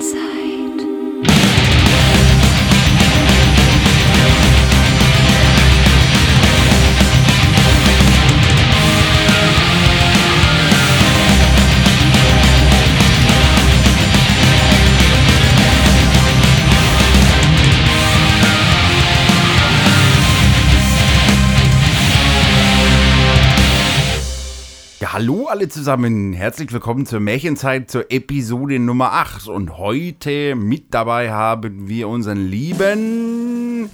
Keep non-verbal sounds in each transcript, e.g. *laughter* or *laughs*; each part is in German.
Märchenzeit. Hallo alle zusammen. Herzlich willkommen zur Märchenzeit zur Episode Nummer 8. Und heute mit dabei haben wir unseren lieben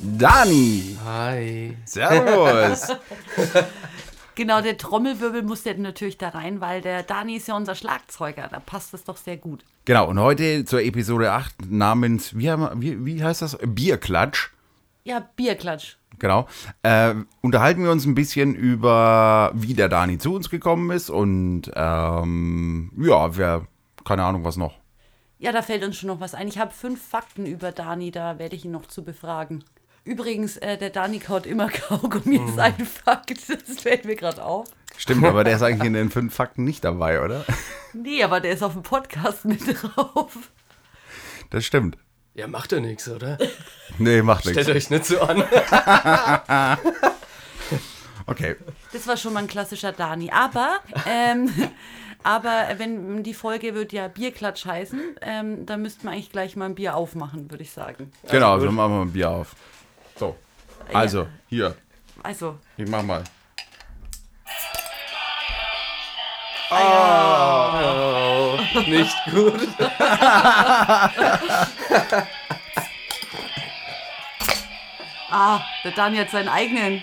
Dani. Hi. Servus. *laughs* Genau, der Trommelwirbel muss ja natürlich da rein, weil der Dani ist ja unser Schlagzeuger. Da passt das doch sehr gut. genau, und heute zur Episode 8 namens, wie, haben wie, wie heißt das? Bierklatsch. Ja, Bierklatsch. Genau. Äh, unterhalten wir uns ein bisschen über, wie der Dani zu uns gekommen ist und ähm, ja, wer, keine Ahnung, was noch. Ja, da fällt uns schon noch was ein. Ich habe fünf Fakten über Dani, da werde ich ihn noch zu befragen. Übrigens, äh, der Dani kaut immer *laughs* Kaugummi, ist ein Fakt. Das fällt mir gerade auf. Stimmt, aber der ist eigentlich in *laughs* den fünf Fakten nicht dabei, oder? Nee, aber der ist auf dem Podcast mit drauf. Das stimmt. Ja, macht ja nichts, oder? *laughs* Nee, macht nichts. Stellt euch nicht so an. *laughs* Okay. Das war schon mal ein klassischer Dani. Aber, ähm, *laughs* aber wenn die Folge wird ja Bierklatsch heißen, ähm, da müssten wir eigentlich gleich mal ein Bier aufmachen, würde ich sagen. Genau, gut. so machen wir ein Bier auf. So. Also, hier. Also, Ich mach mal. Oh, nicht gut. *laughs* ah, der Dani hat seinen eigenen.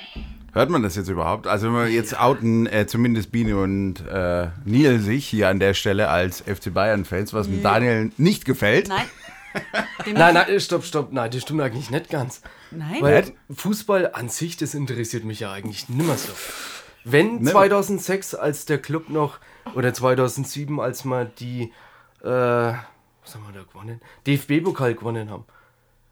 Hört man das jetzt überhaupt? Also, wenn wir jetzt outen, äh, zumindest Biene und äh, Neil sich hier an der Stelle als FC Bayern-Fans, was mit Daniel nicht gefällt. Nein. *laughs* Dem Nein, nein, stopp, stopp. Nein, das stimmt eigentlich nicht ganz. Nein? Weil Fußball an sich, das interessiert mich ja eigentlich nimmer so. Wenn Nimmer. 2006, als der Club noch, oder 2007, als wir die, äh, was haben wir da gewonnen? DFB-Pokal gewonnen haben.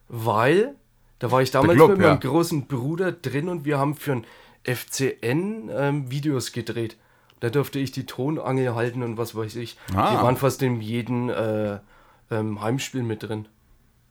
Weil, da war ich damals Club, mit meinem ja. großen Bruder drin und wir haben für ein FCN ähm, Videos gedreht. Da durfte ich die Tonangel halten und was weiß ich. Ah. Die waren fast in jedem äh, ähm, Heimspiel mit drin.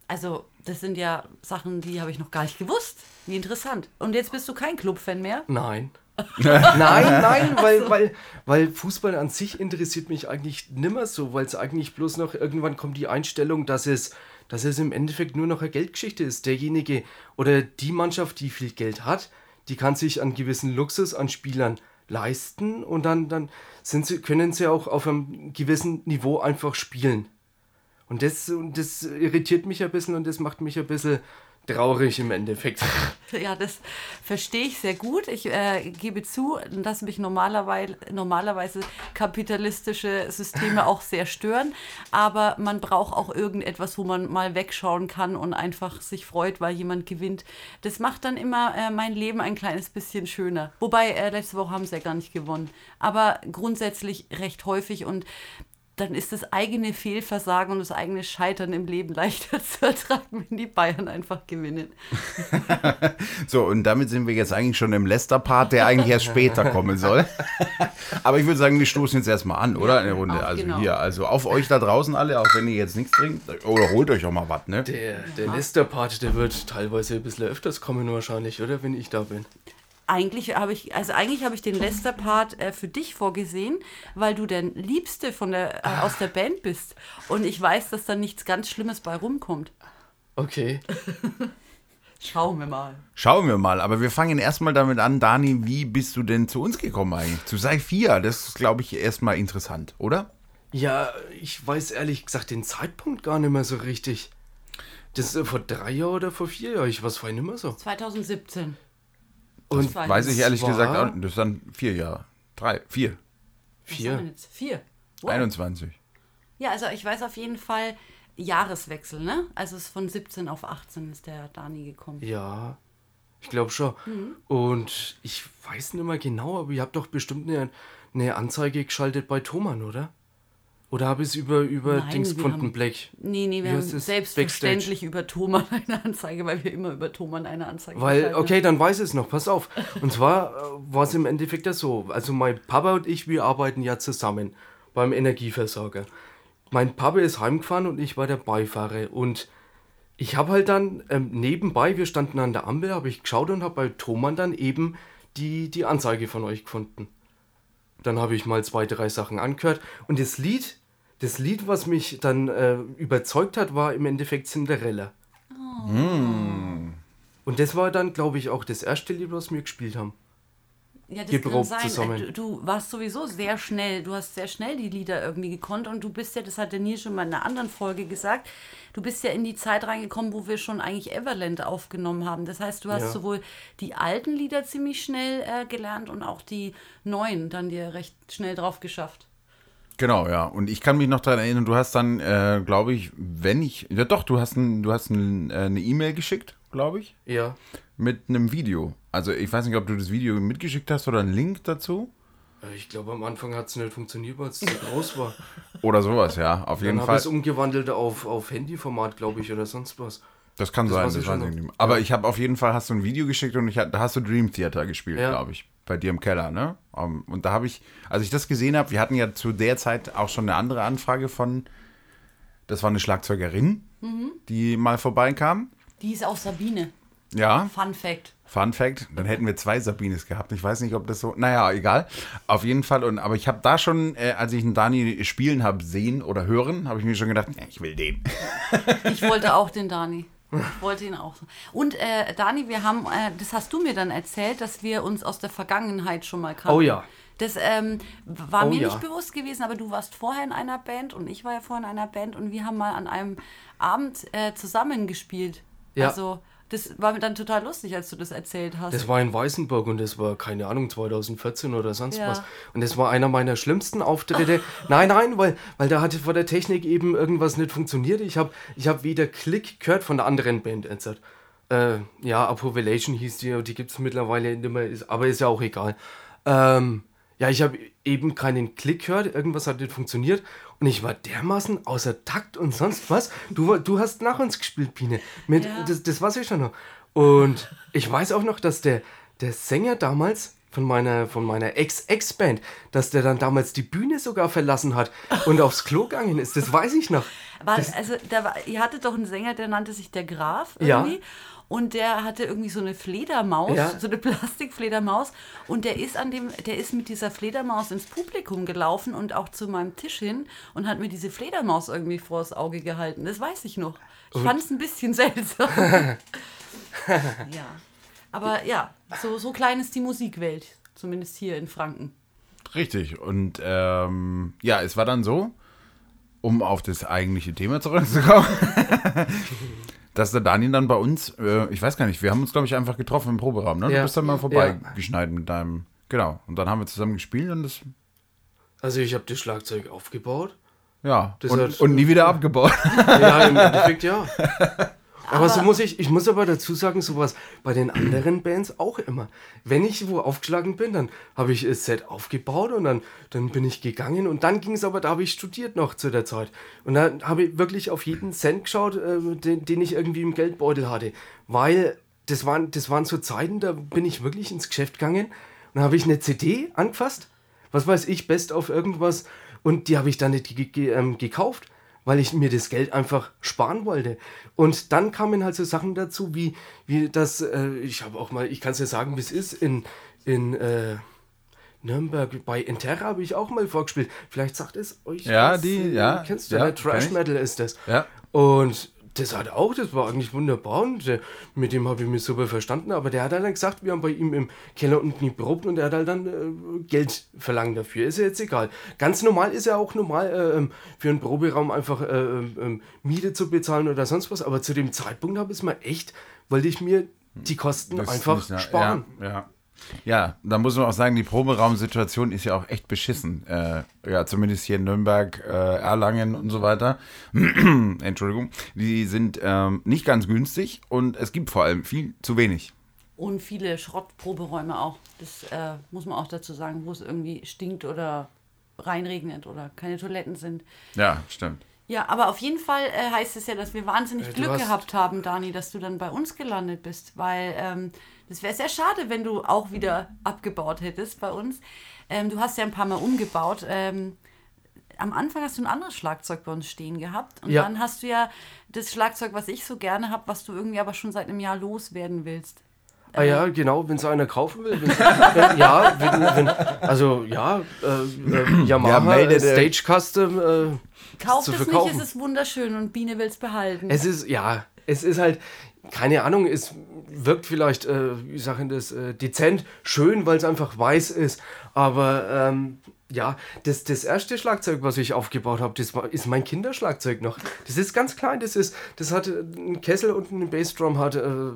Also, das sind ja Sachen, die habe ich noch gar nicht gewusst. Wie interessant. Und jetzt bist du kein Clubfan mehr? Nein. *laughs* nein, nein, weil, weil, weil Fußball an sich interessiert mich eigentlich nimmer so, weil es eigentlich bloß noch irgendwann kommt die Einstellung, dass es, dass es im Endeffekt nur noch eine Geldgeschichte ist. Derjenige oder die Mannschaft, die viel Geld hat, die kann sich einen gewissen Luxus an Spielern leisten und dann, dann sind sie, können sie auch auf einem gewissen Niveau einfach spielen. Und das, und das irritiert mich ein bisschen und das macht mich ein bisschen traurig im Endeffekt. *laughs* Ja, das verstehe ich sehr gut. Ich äh, gebe zu, dass mich normalerweise, normalerweise kapitalistische Systeme *laughs* auch sehr stören. Aber man braucht auch irgendetwas, wo man mal wegschauen kann und einfach sich freut, weil jemand gewinnt. Das macht dann immer äh, mein Leben ein kleines bisschen schöner. Wobei, äh, letzte Woche haben sie ja gar nicht gewonnen. Aber grundsätzlich recht häufig und dann ist das eigene Fehlversagen und das eigene Scheitern im Leben *laughs* leichter zu ertragen, wenn die Bayern einfach gewinnen. *laughs* So, und damit sind wir jetzt eigentlich schon im Leicester-Part, der eigentlich erst später *laughs* kommen soll. Aber ich würde sagen, wir stoßen jetzt erstmal an, oder? Eine Runde. auf, also genau. hier, also auf euch da draußen alle, auch wenn ihr jetzt nichts trinkt. Oder holt euch auch mal was, ne? Der, der Leicester-Part, der wird teilweise ein bisschen öfters kommen wahrscheinlich, oder? Wenn ich da bin. Eigentlich habe ich, also eigentlich habe ich den Lester-Part äh, für dich vorgesehen, weil du der Liebste von der, äh, aus der Band bist. Und ich weiß, dass da nichts ganz Schlimmes bei rumkommt. Okay. *laughs* Schauen wir mal. Schauen wir mal, aber wir fangen erstmal damit an, Dani, wie bist du denn zu uns gekommen eigentlich? Zu Sei 4, das ist, glaube ich, erstmal interessant, oder? Ja, ich weiß ehrlich gesagt den Zeitpunkt gar nicht mehr so richtig. Das ist vor drei Jahren oder vor vier Jahren, ich weiß vorhin mehr so. 2017. Und war- Weiß ich ehrlich gesagt auch nicht. Das sind vier Jahre. Drei, vier, vier. Vier. Wow. 21. Ja, also ich weiß auf jeden Fall Jahreswechsel, ne? Also es ist von 17 auf 18 ist der Dani gekommen. Ja, ich glaube schon. Mhm. Und ich weiß nicht mehr genau, aber ihr habt doch bestimmt eine, eine Anzeige geschaltet bei Thomann, oder? Oder habe ich es über, über Nein, Dings gefunden, haben- Black? Nee, nee, wir haben selbstverständlich über Thomann eine Anzeige, weil wir immer über Thomann eine Anzeige Weil, okay, dann weiß ich es noch, pass auf. Und zwar äh, war es im Endeffekt ja so. Also mein Papa und ich, wir arbeiten ja zusammen beim Energieversorger. mein Papa ist heimgefahren und ich war der Beifahrer. Und ich habe halt dann ähm, nebenbei, wir standen an der Ampel, habe ich geschaut und habe bei Thomann dann eben die, die Anzeige von euch gefunden. Dann habe ich mal zwei, drei Sachen angehört. Und das Lied, das Lied, was mich dann äh, überzeugt hat, war im Endeffekt Cinderella. Und das war dann, glaube ich, auch das erste Lied, was wir gespielt haben. Ja, das geprobt kann sein. zusammen. Du, du warst sowieso sehr schnell, du hast sehr schnell die Lieder irgendwie gekonnt und du bist ja, das hat der Nils schon mal in einer anderen Folge gesagt, du bist ja in die Zeit reingekommen, wo wir schon eigentlich Everland aufgenommen haben. Das heißt, du hast Ja. sowohl die alten Lieder ziemlich schnell äh, gelernt und auch die neuen dann dir recht schnell drauf geschafft. Genau, ja. Und ich kann mich noch daran erinnern, du hast dann, äh, glaube ich, wenn ich, ja doch, du hast, ein, du hast ein, äh, eine E-Mail geschickt, glaube ich, Ja. mit einem Video. Also ich weiß nicht, ob du das Video mitgeschickt hast oder einen Link dazu Äh, Ich glaube, am Anfang hat es nicht funktioniert, weil es zu groß war. *laughs* oder sowas, ja. Auf jeden Dann habe Fall. ich es umgewandelt auf, auf Handyformat, glaube ich, oder sonst was. Das kann Das sein, das weiß ich nicht. Aber ich habe auf jeden Fall, hast du ein Video geschickt und ich, da hast du Dream Theater gespielt, Ja. glaube ich. Bei dir im Keller, ne? Um, und da habe ich, als ich das gesehen habe, wir hatten ja zu der Zeit auch schon eine andere Anfrage von, das war eine Schlagzeugerin, Mhm. die mal vorbeikam. Die ist auch Sabine. Ja, Fun Fact. Fun Fact, dann hätten wir zwei Sabines gehabt. Ich weiß nicht, ob das so. Naja, egal. Auf jeden Fall. Und, aber ich habe da schon, äh, als ich einen Dani spielen habe, sehen oder hören, habe ich mir schon gedacht, ja, ich will den. Ich wollte auch den Dani. Ich wollte ihn auch. Und äh, Dani, wir haben, äh, das hast du mir dann erzählt, dass wir uns aus der Vergangenheit schon mal kannten. Oh ja. Das ähm, war Oh mir ja. nicht bewusst gewesen, aber du warst vorher in einer Band und ich war ja vorher in einer Band und wir haben mal an einem Abend äh, zusammen gespielt. Ja. Also das war mir dann total lustig, als du das erzählt hast. Das war in Weißenburg und das war, keine Ahnung, 2014 oder sonst Ja. was. Und das war einer meiner schlimmsten Auftritte. *laughs* Nein, nein, weil, weil da hatte vor der Technik eben irgendwas nicht funktioniert. Ich habe ich hab weder Klick gehört von der anderen Band. Jetzt. Äh, ja, Approvation hieß die, die gibt es mittlerweile nicht mehr, ist, aber ist ja auch egal. Ähm, ja, ich habe eben keinen Klick gehört, irgendwas hat nicht funktioniert und ich war dermaßen außer Takt und sonst was. Du, du hast nach uns gespielt, Pine. Mit, Ja. das, das weiß ich schon noch. Und ich weiß auch noch, dass der, der Sänger damals von meiner, von meiner Ex-Ex-Band, dass der dann damals die Bühne sogar verlassen hat und aufs Klo gegangen ist. Das weiß ich noch. War, also, da war, ihr hattet doch einen Sänger, der nannte sich der Graf Ja. Und der hatte irgendwie so eine Fledermaus, Ja. so eine Plastikfledermaus. Und der ist an dem, der ist mit dieser Fledermaus ins Publikum gelaufen und auch zu meinem Tisch hin und hat mir diese Fledermaus irgendwie vors Auge gehalten. Das weiß ich noch. Ich fand es ein bisschen seltsam. *laughs* ja. Aber ja, so, so klein ist die Musikwelt. Zumindest hier in Franken. Richtig. Und ähm, ja, es war dann so, um auf das eigentliche Thema zurückzukommen, *laughs* dass der Daniel dann bei uns, äh, ich weiß gar nicht, wir haben uns, glaube ich, einfach getroffen im Proberaum. Ne? Du Ja. bist dann mal Ja. vorbeigeschneit mit deinem. Genau. Und dann haben wir zusammen gespielt und das. Also ich habe das Schlagzeug aufgebaut. Ja. Das und, hat- und nie wieder abgebaut. *laughs* Ja, im Endeffekt ja. *laughs* Aber so muss ich, ich muss aber dazu sagen, sowas bei den anderen Bands auch immer. Wenn ich wo aufgeschlagen bin, dann habe ich das Set aufgebaut und dann, dann bin ich gegangen und dann ging es aber, da habe ich studiert noch zu der Zeit. Und dann habe ich wirklich auf jeden Cent geschaut, äh, den, den ich irgendwie im Geldbeutel hatte. Weil das waren, das waren so Zeiten, da bin ich wirklich ins Geschäft gegangen und habe ich eine CD angefasst, was weiß ich, Best auf irgendwas und die habe ich dann nicht ge ge ähm, gekauft weil ich mir das Geld einfach sparen wollte. Und dann kamen halt so Sachen dazu, wie, wie das, äh, ich habe auch mal, ich kann es ja sagen, wie es ist, in, in äh, Nürnberg bei Interra habe ich auch mal vorgespielt. Vielleicht sagt es euch Ja, was, die- äh, ja, Kennst du, ja? Trash. Metal ist das. Ja. Und das hat auch, das war eigentlich wunderbar und der, mit dem habe ich mich super verstanden, aber der hat halt dann gesagt, wir haben bei ihm im Keller unten geprobt und er hat halt dann äh, Geld verlangt dafür. Ist ja jetzt egal. Ganz normal ist ja auch normal, äh, ähm, für einen Proberaum einfach äh, ähm, ähm, Miete zu bezahlen oder sonst was, aber zu dem Zeitpunkt habe ich es mal echt, wollte ich mir die Kosten Das einfach nicht- sparen. Ja, ja. Ja, da muss man auch sagen, die Proberaumsituation ist ja auch echt beschissen. Äh, ja, zumindest hier in Nürnberg, äh, Erlangen und so weiter. *clears throat* Entschuldigung. Die sind ähm, nicht ganz günstig und es gibt vor allem viel zu wenig. Und viele Schrottproberäume auch. Das äh, muss man auch dazu sagen, wo es irgendwie stinkt oder reinregnet oder keine Toiletten sind. Ja, stimmt. Ja, aber auf jeden Fall äh, heißt es ja, dass wir wahnsinnig Äh, Glück gehabt haben, Dani, dass du dann bei uns gelandet bist, weil ähm, das wäre sehr schade, wenn du auch wieder abgebaut hättest bei uns. Ähm, du hast ja ein paar Mal umgebaut. Ähm, am Anfang hast du ein anderes Schlagzeug bei uns stehen gehabt. Und Ja. dann hast du ja das Schlagzeug, was ich so gerne habe, was du irgendwie aber schon seit einem Jahr loswerden willst. Ah ja, genau, wenn es einer kaufen will. wenn, *laughs* ja, wenn, wenn, also ja, äh, äh, *clears throat* Yamaha melde äh, Stage Custom äh, Kauf zu es nicht, es ist wunderschön und Biene will es behalten. Es ist, ja, es ist halt, keine Ahnung, es wirkt vielleicht, äh, wie sagen das, äh, dezent, schön, weil es einfach weiß ist. Aber ähm, ja, das, das erste Schlagzeug, was ich aufgebaut habe, das war, ist mein Kinderschlagzeug noch. Das ist ganz klein, das ist, das hat äh, einen Kessel und eine Bassdrum, hat äh,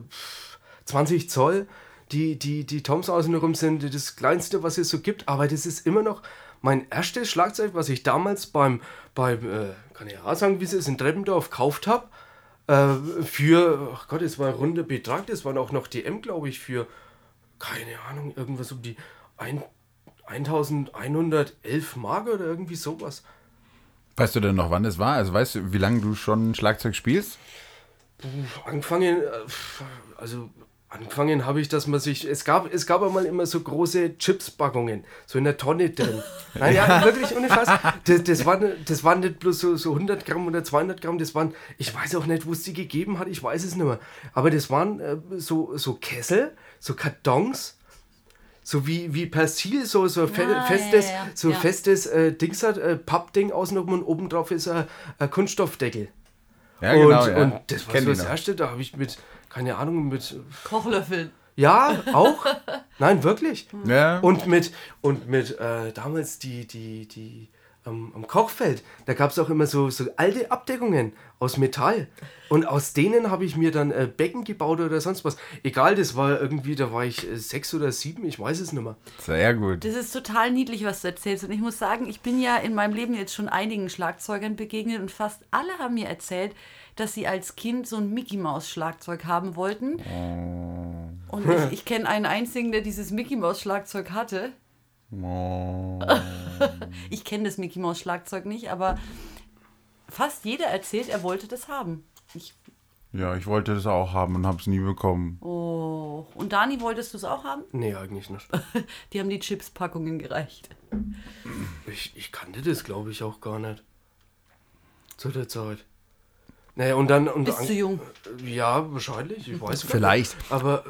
20 Zoll. Die, die, die Toms außenrum sind das kleinste, was es so gibt, aber das ist immer noch mein erstes Schlagzeug, was ich damals beim, beim äh, kann ich ja sagen, wie sie es in Treppendorf gekauft habe. Äh, für, ach Gott, es war ein runder Betrag, das waren auch noch DM, glaube ich, für, keine Ahnung, irgendwas um die ein, 1111 Mark oder irgendwie sowas. Weißt du denn noch, wann es war? Also weißt du, wie lange du schon Schlagzeug spielst? Angefangen, äh, also angefangen habe ich, dass man sich, es gab, es gab einmal immer so große Chipspackungen, so in der Tonne drin. Nein, ja, wirklich, ohne Fass. Das, das, waren, das waren nicht bloß so, so 100 Gramm oder 200 Gramm, das waren, ich weiß auch nicht, wo es die gegeben hat, ich weiß es nicht mehr. Aber das waren äh, so, so Kessel, so Kartons, so wie, wie Persil, so, so fe Ah, festes, ja, ja, ja. so festes äh, Dings hat, äh, Pappding außenrum und obendrauf ist ein Kunststoffdeckel. Ja, und, genau, ja. und das war Kenn so die das erste, da habe ich mit, keine Ahnung, mit. Kochlöffeln. Ja, auch. Nein, wirklich. Ja. Und mit, und mit äh, damals die, die, die ähm, am Kochfeld, da gab es auch immer so, so alte Abdeckungen aus Metall. Und aus denen habe ich mir dann äh, Becken gebaut oder sonst was. Egal, das war irgendwie, da war ich äh, sechs oder sieben, ich weiß es nicht mehr. Sehr gut. Das ist total niedlich, was du erzählst. Und ich muss sagen, ich bin ja in meinem Leben jetzt schon einigen Schlagzeugern begegnet und fast alle haben mir erzählt, dass sie als Kind so ein Mickey Maus Schlagzeug haben wollten. Und ich, ich kenne einen einzigen, der dieses Mickey Maus Schlagzeug hatte. *laughs* Ich kenne das Mickey Maus Schlagzeug nicht, aber fast jeder erzählt, er wollte das haben. Ich, Ja, ich wollte das auch haben und habe es nie bekommen. oh. Und Dani, wolltest du es auch haben? Nee, eigentlich nicht. *laughs* Die haben die Chips-Packungen gereicht. Ich, ich kannte das, glaube ich, auch gar nicht. Zu der Zeit. Naja, und dann. Und Bist du jung? Ja, wahrscheinlich. Ich weiß Vielleicht. nicht. Aber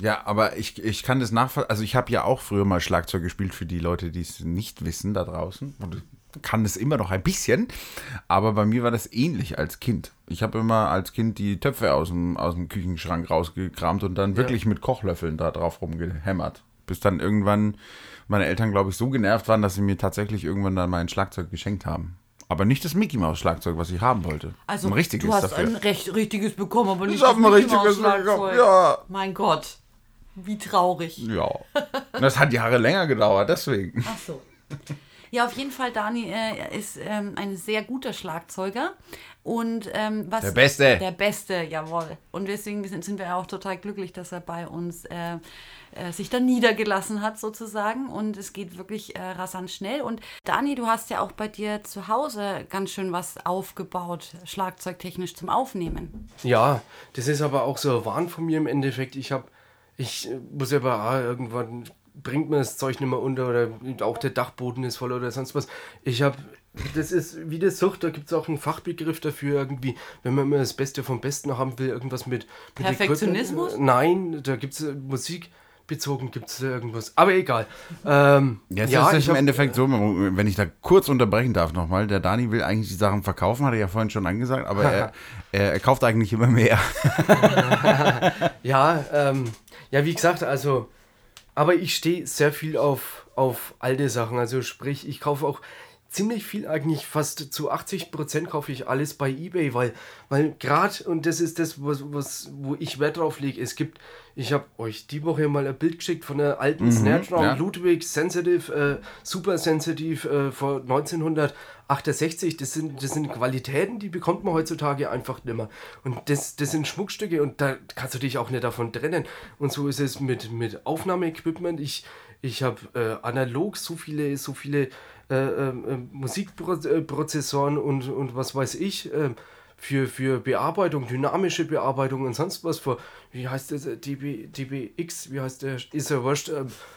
Ja, aber ich, ich kann das nachvollziehen. Also ich habe ja auch früher mal Schlagzeug gespielt für die Leute, die es nicht wissen da draußen. Und kann es immer noch ein bisschen. Aber bei mir war das ähnlich als Kind. Ich habe immer als Kind die Töpfe aus dem, aus dem Küchenschrank rausgekramt und dann wirklich mit Kochlöffeln da drauf rumgehämmert. Bis dann irgendwann meine Eltern, glaube ich, so genervt waren, dass sie mir tatsächlich irgendwann dann mein Schlagzeug geschenkt haben. Aber nicht das Mickey Maus Schlagzeug, was ich haben wollte. Also ein richtiges du hast dafür. ein recht richtiges bekommen, aber nicht Ich das ein Mickey richtiges Schlagzeug. ja. Mein Gott, wie traurig. Ja. Das hat Jahre länger gedauert, deswegen. Ach so. Ja, auf jeden Fall, Dani äh, ist ähm, ein sehr guter Schlagzeuger. Und ähm, was. Der Beste. Der Beste, jawohl. Und deswegen sind, sind wir auch total glücklich, dass er bei uns äh, äh, sich dann niedergelassen hat, sozusagen. Und es geht wirklich äh, rasant schnell. Und Dani, du hast ja auch bei dir zu Hause ganz schön was aufgebaut, schlagzeugtechnisch zum Aufnehmen. ja, das ist aber auch so ein Wahn von mir im Endeffekt. Ich habe. Ich äh, muss aber ah, irgendwann bringt mir das Zeug nicht mehr unter oder auch der Dachboden ist voll oder sonst was. Ich habe. Das ist wie das Sucht, da gibt es auch einen Fachbegriff dafür, irgendwie, wenn man immer das Beste vom Besten haben will, irgendwas mit. mit Perfektionismus? Equipment. Nein, da gibt es Musik bezogen, gibt es irgendwas. Aber egal. Ähm, Jetzt ja, ist es im hab- Endeffekt so, wenn ich da kurz unterbrechen darf nochmal, der Dani will eigentlich die Sachen verkaufen, hat er ja vorhin schon angesagt, aber er, *laughs* er, er kauft eigentlich immer mehr. *laughs* Ja, ähm, ja, wie gesagt, also, aber ich stehe sehr viel auf, auf alte Sachen. Also sprich, ich kaufe auch ziemlich viel, eigentlich fast zu 80 Prozent kaufe ich alles bei eBay, weil, weil gerade, und das ist das, was, was, wo ich Wert drauf lege, es gibt, ich habe euch die Woche mal ein Bild geschickt von einer alten Snare Drum, ja. Ludwig Sensitive, äh, super sensitive äh, von 1968. Das sind, das sind Qualitäten, die bekommt man heutzutage einfach nicht mehr. Und das, das sind Schmuckstücke und da kannst du dich auch nicht davon trennen. Und so ist es mit, mit Aufnahmeequipment. Ich, ich habe äh, analog so viele, so viele äh, äh, äh, Musikprozessoren und, und was weiß ich. Äh, für, für Bearbeitung, dynamische Bearbeitung und sonst was für, wie heißt das, äh, DB, DBX, wie heißt der, ist ja wurscht, ähm, Äh,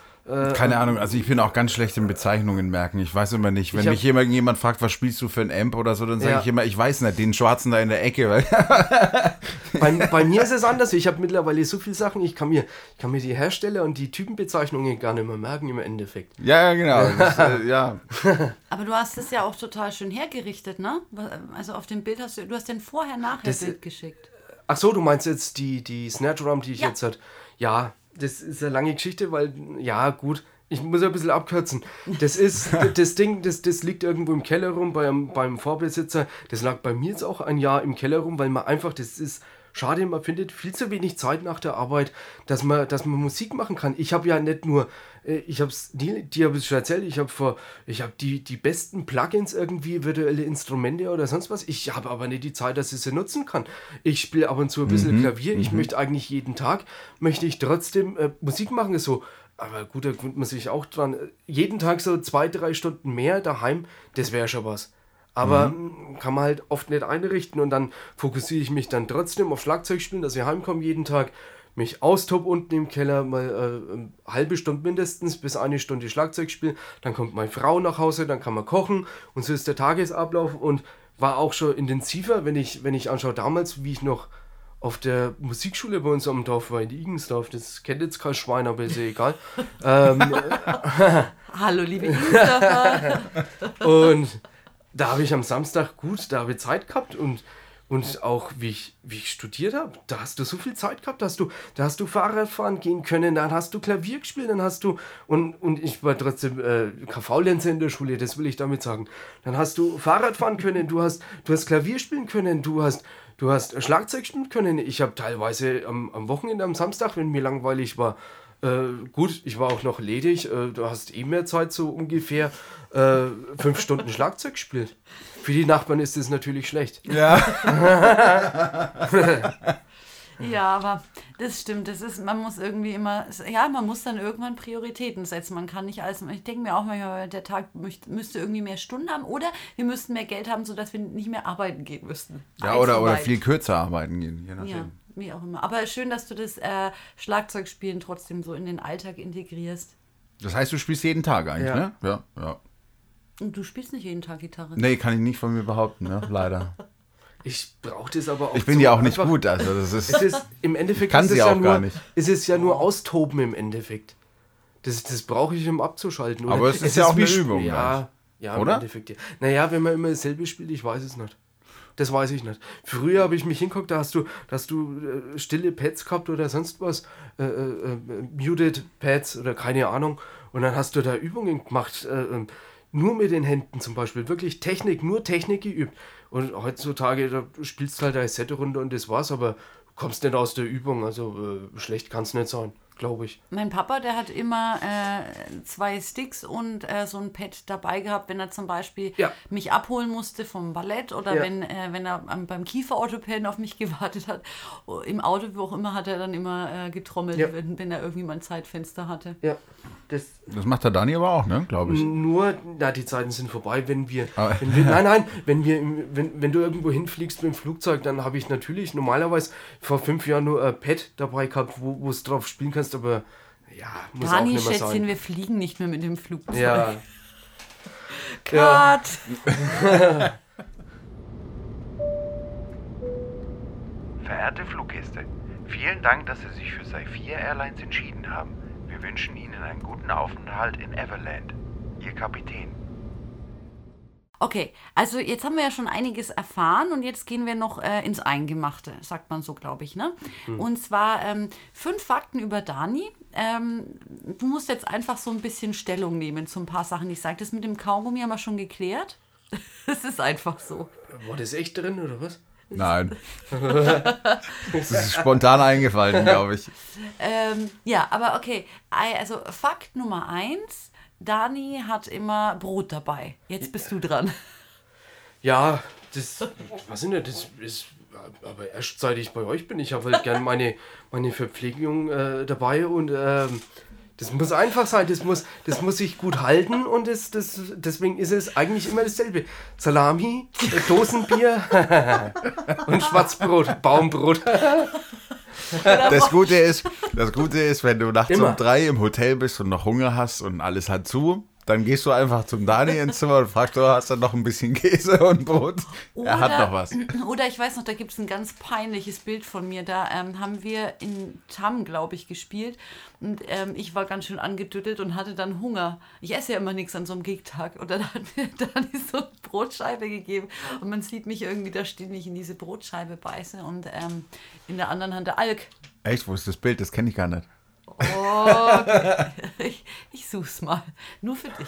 Keine Ahnung, also ich bin auch ganz schlecht in Bezeichnungen merken. Ich weiß immer nicht, wenn hab- mich jemand, jemand fragt, was spielst du für ein Amp oder so, dann sage Ja. ich immer, ich weiß nicht, den schwarzen da in der Ecke. *laughs* Bei, bei mir ist es *laughs* anders. Ich habe mittlerweile so viele Sachen, ich kann, mir, ich kann mir die Hersteller und die Typenbezeichnungen gar nicht mehr merken im Endeffekt. ja, ja, genau. *laughs* Das, äh, ja. Aber du hast es ja auch total schön hergerichtet, ne? Also auf dem Bild hast du, du hast den Vorher-Nachher-Bild geschickt. Ach so, du meinst jetzt die, die Snare Drum, die ich Ja. jetzt hat. Ja, das ist eine lange Geschichte, weil, ja, gut. Ich muss ein bisschen abkürzen. Das ist, *laughs* das Ding, das, das liegt irgendwo im Keller rum beim, beim Vorbesitzer. Das lag bei mir jetzt auch ein Jahr im Keller rum, weil man einfach, das ist schade, man findet viel zu wenig Zeit nach der Arbeit, dass man, dass man Musik machen kann. Ich habe ja nicht nur, ich habe es dir, dir habe ich schon erzählt, ich habe vor, ich habe die, die besten Plugins irgendwie, virtuelle Instrumente oder sonst was. Ich habe aber nicht die Zeit, dass ich sie nutzen kann. Ich spiele ab und zu ein bisschen Klavier. Ich möchte eigentlich jeden Tag, möchte ich trotzdem äh, Musik machen. Ist so, aber gut, da gewöhnt man sich auch dran. Äh, Jeden Tag so zwei, drei Stunden mehr daheim, das wäre schon was. Aber mm, kann man halt oft nicht einrichten und dann fokussiere ich mich dann trotzdem auf Schlagzeugspielen, dass ich heimkomme jeden Tag, mich austob unten im Keller, mal äh, eine halbe Stunde mindestens bis eine Stunde Schlagzeug spielen. Dann kommt meine Frau nach Hause, dann kann man kochen und so ist der Tagesablauf und war auch schon intensiver, wenn ich, wenn ich anschaue damals, wie ich noch auf der Musikschule bei uns am Dorf war, in Igensdorf. Das kennt jetzt kein Schwein, aber ist ja egal. *laughs* ähm, *laughs* Hallo, liebe *laughs* Insta. Und da habe ich am Samstag gut, da habe ich Zeit gehabt und, und auch wie ich, wie ich studiert habe, da hast du so viel Zeit gehabt, da hast du, da hast du Fahrrad fahren gehen können, dann hast du Klavier gespielt, dann hast du, und, und ich war trotzdem äh, KV-Lenzer in der Schule, das will ich damit sagen. Dann hast du Fahrrad fahren können, du hast, du hast Klavier spielen können, du hast, du hast Schlagzeug spielen können. Ich habe teilweise am, am Wochenende, am Samstag, wenn mir langweilig war, äh, gut, ich war auch noch ledig. Äh, du hast eh mehr Zeit, so ungefähr äh, fünf Stunden Schlagzeug gespielt. Für die Nachbarn ist das natürlich schlecht. ja. *laughs* Ja, aber das stimmt. Das ist, man muss irgendwie immer, ja, man muss dann irgendwann Prioritäten setzen. Man kann nicht alles. Ich denke mir auch manchmal, der Tag müsste irgendwie mehr Stunden haben oder wir müssten mehr Geld haben, sodass wir nicht mehr arbeiten gehen müssten. ja oder, oder viel kürzer arbeiten gehen. Je nachdem. Ja, wie auch immer. Aber schön, dass du das äh, Schlagzeugspielen trotzdem so in den Alltag integrierst. Das heißt, du spielst jeden Tag eigentlich, Ja. ne? Ja, ja. Und du spielst nicht jeden Tag Gitarre. Nee, kann ich nicht von mir behaupten, ne? Leider. Ich brauche das aber auch. Ich bin ja auch nicht gut, also das ist. Es ist, Im Endeffekt Kann ist sie es ja auch nur, gar nicht. Es ist ja nur Austoben im Endeffekt. Das, das brauche ich, um abzuschalten. Oder? Aber es ist ja auch wie eine Übung, Ja, ja im Oder? Endeffekt. Ja. Naja, wenn man immer dasselbe spielt, ich weiß es nicht. Das weiß ich nicht. Früher habe ich mich hinguckt, da hast du, da hast du äh, stille Pads gehabt oder sonst was, äh, äh, äh, muted Pads oder keine Ahnung. Und dann hast du da Übungen gemacht, äh, ähm, nur mit den Händen zum Beispiel. Wirklich Technik, nur Technik geübt. Und heutzutage, da spielst du halt deine Sette runter und das war's, aber kommst nicht aus der Übung. Also äh, schlecht kann es nicht sein, glaube ich. Mein Papa, der hat immer äh, zwei Sticks und äh, so ein Pad dabei gehabt, wenn er zum Beispiel Ja. mich abholen musste vom Ballett oder Ja. wenn, äh, wenn er am, beim Kieferorthopäden auf mich *laughs* gewartet hat. Im Auto, wo auch immer, hat er dann immer äh, getrommelt, Ja. wenn, wenn er irgendwie mal ein Zeitfenster hatte. Ja, das, Das macht der Dani aber auch, ne? Glaube ich. Nur, na, die Zeiten sind vorbei, wenn wir, Aber- wenn wir nein, nein, wenn wir, im- wenn, wenn du irgendwo hinfliegst mit dem Flugzeug, dann habe ich natürlich normalerweise vor fünf Jahren nur ein Pad dabei gehabt, wo wo es drauf spielen kannst, aber ja, muss auch Dani, nicht mehr Schätzchen, sein. wir fliegen nicht mehr mit dem Flugzeug. Ja, *laughs* Cut! Ja. *laughs* Verehrte Fluggäste, vielen Dank, dass Sie sich für Saifir Airlines entschieden haben. Wir wünschen Ihnen einen guten Aufenthalt in Everland. Ihr Kapitän. Okay, also jetzt haben wir ja schon einiges erfahren und jetzt gehen wir noch äh, ins Eingemachte, sagt man so, glaube ich. Ne? Und zwar ähm, fünf Fakten über Dani. Ähm, du musst jetzt einfach so ein bisschen Stellung nehmen zu ein paar Sachen. Ich sage, das mit dem Kaugummi haben wir schon geklärt. *laughs* Es ist einfach so. war das echt drin oder was? Nein. *laughs* das ist spontan eingefallen, glaube ich. *laughs* Ähm, ja, aber okay. Also Fakt Nummer eins. Dani hat immer Brot dabei. Jetzt bist du dran. Ja, das, was sind denn, das ist, aber erst seit ich bei euch bin, ich habe halt gern meine, meine Verpflegung äh, dabei und ähm, das muss einfach sein, das muss, das muss sich gut halten und das, das, deswegen ist es eigentlich immer dasselbe. Salami, äh, Dosenbier *laughs* und Schwarzbrot, Baumbrot. Das Gute ist, das Gute ist, wenn du nachts Immer. um drei im Hotel bist und noch Hunger hast und alles hat zu, dann gehst du einfach zum Dani ins Zimmer und fragst, du hast du noch ein bisschen Käse und Brot? er hat noch was. *clears throat* Oder ich weiß noch, da gibt es ein ganz peinliches Bild von mir. Da ähm, haben wir in Tam, glaube ich, gespielt. Und ähm, ich war ganz schön angedüttelt und hatte dann Hunger. Ich esse ja immer nichts an so einem Gegtag. Und dann hat mir *laughs* Dani so eine Brotscheibe gegeben. Und man sieht mich irgendwie da stehen, ich in diese Brotscheibe beiße. Und ähm, in der anderen Hand der Alk. Echt, wo ist das Bild? Das kenne ich gar nicht. Oh, ich, ich such's mal. Nur für dich.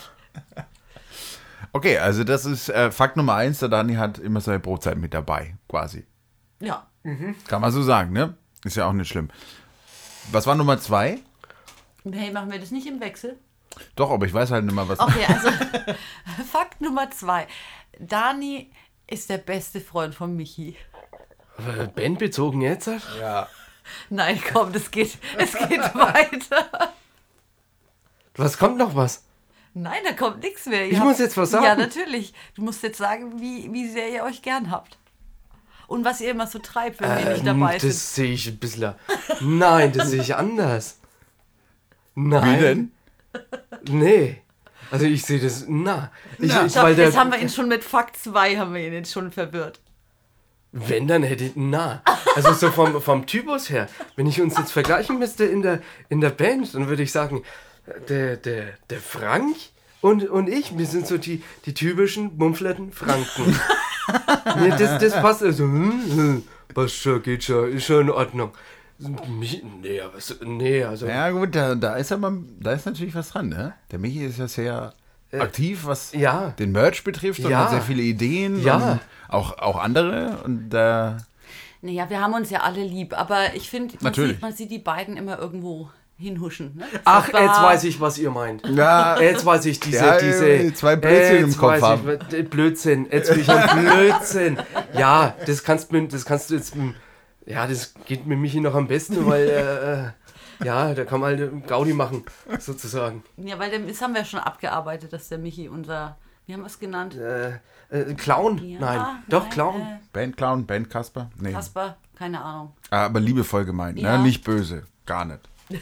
Okay, also das ist äh, Fakt Nummer eins, der Dani hat immer seine Brotzeit mit dabei, quasi. Ja. Kann man so sagen, ne? Ist ja auch nicht schlimm. Was war Nummer zwei? Hey, machen wir das nicht im Wechsel? Doch, aber ich weiß halt nicht mal, was. Okay, also *laughs* Fakt Nummer zwei. Dani ist der beste Freund von Michi. Aber bandbezogen jetzt? Ja. Nein, komm, das geht, es geht *laughs* weiter. Was kommt noch was? Nein, da kommt nichts mehr. Ihr Ich muss jetzt was sagen? Ja, natürlich. Du musst jetzt sagen, wie, wie sehr ihr euch gern habt. Und was ihr immer so treibt, wenn wir nicht Ähm, dabei sind. das sehe ich ein bisschen. Nein, das sehe ich anders. Nein. Wie denn? Nee. Also ich sehe das. Na. Ich, ich, Schau, weil der, jetzt haben wir ihn schon mit Fakt 2 haben wir ihn jetzt schon verwirrt. Wenn, dann hätte ich. Na. Also so vom, vom Typus her. Wenn ich uns jetzt vergleichen müsste in der, in der Band, dann würde ich sagen, der, der, der Frank und, und ich, wir sind so die, die typischen mumpflerten Franken. nee, das, das passt also. Hm, hm, passt schon, geht schon, ist schon in Ordnung. Nee, aber nee, also. Ja, gut, da, da ist aber, da ist natürlich was dran, ne? Der Michi ist ja sehr aktiv, was ja. den Merch betrifft und Ja. hat sehr viele Ideen. Ja. Und auch, auch andere. Und äh, Naja, wir haben uns ja alle lieb, aber ich finde, man man sieht die beiden immer irgendwo hinhuschen. Ne? Ach, jetzt weiß ich, was ihr meint. ja, Jetzt weiß ich diese, Ja, diese zwei Blödsinn im Kopf haben. Ich, äh, Blödsinn, jetzt bin ich ein Blödsinn. Ja, das kannst du, das kannst du jetzt, mm, ja, das geht mit Michi noch am besten, weil, äh, äh, ja, da kann man halt Gaudi machen, sozusagen. Ja, weil dem- das haben wir schon abgearbeitet, dass der Michi unser, wie haben wir es genannt? Äh, äh, Clown? Ja, nein, doch, nein, Clown. Äh, Bandclown, Bandkasper? Nee. Kasper, keine Ahnung. Aber liebevoll gemeint, Ja. ne? Nicht böse. Gar nicht. *laughs*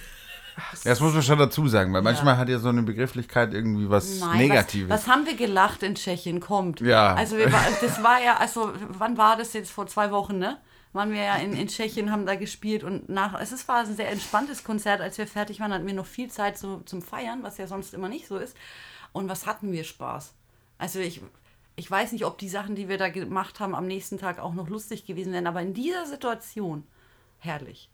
Das muss man schon dazu sagen, weil manchmal hat ja so eine Begrifflichkeit irgendwie was Nein, Negatives. Was, was haben wir gelacht in Tschechien? Kommt. Ja. Also wir war, das war ja, also wann war das jetzt? Vor zwei Wochen, ne? Waren wir ja in, in Tschechien, haben da gespielt und nach, es ist- war ein sehr entspanntes Konzert. Als wir fertig waren, hatten wir noch viel Zeit so, zum Feiern, was ja sonst immer nicht so ist. Und was hatten wir Spaß? Also ich, ich weiß nicht, ob die Sachen, die wir da gemacht haben, am nächsten Tag auch noch lustig gewesen wären, aber in dieser Situation herrlich.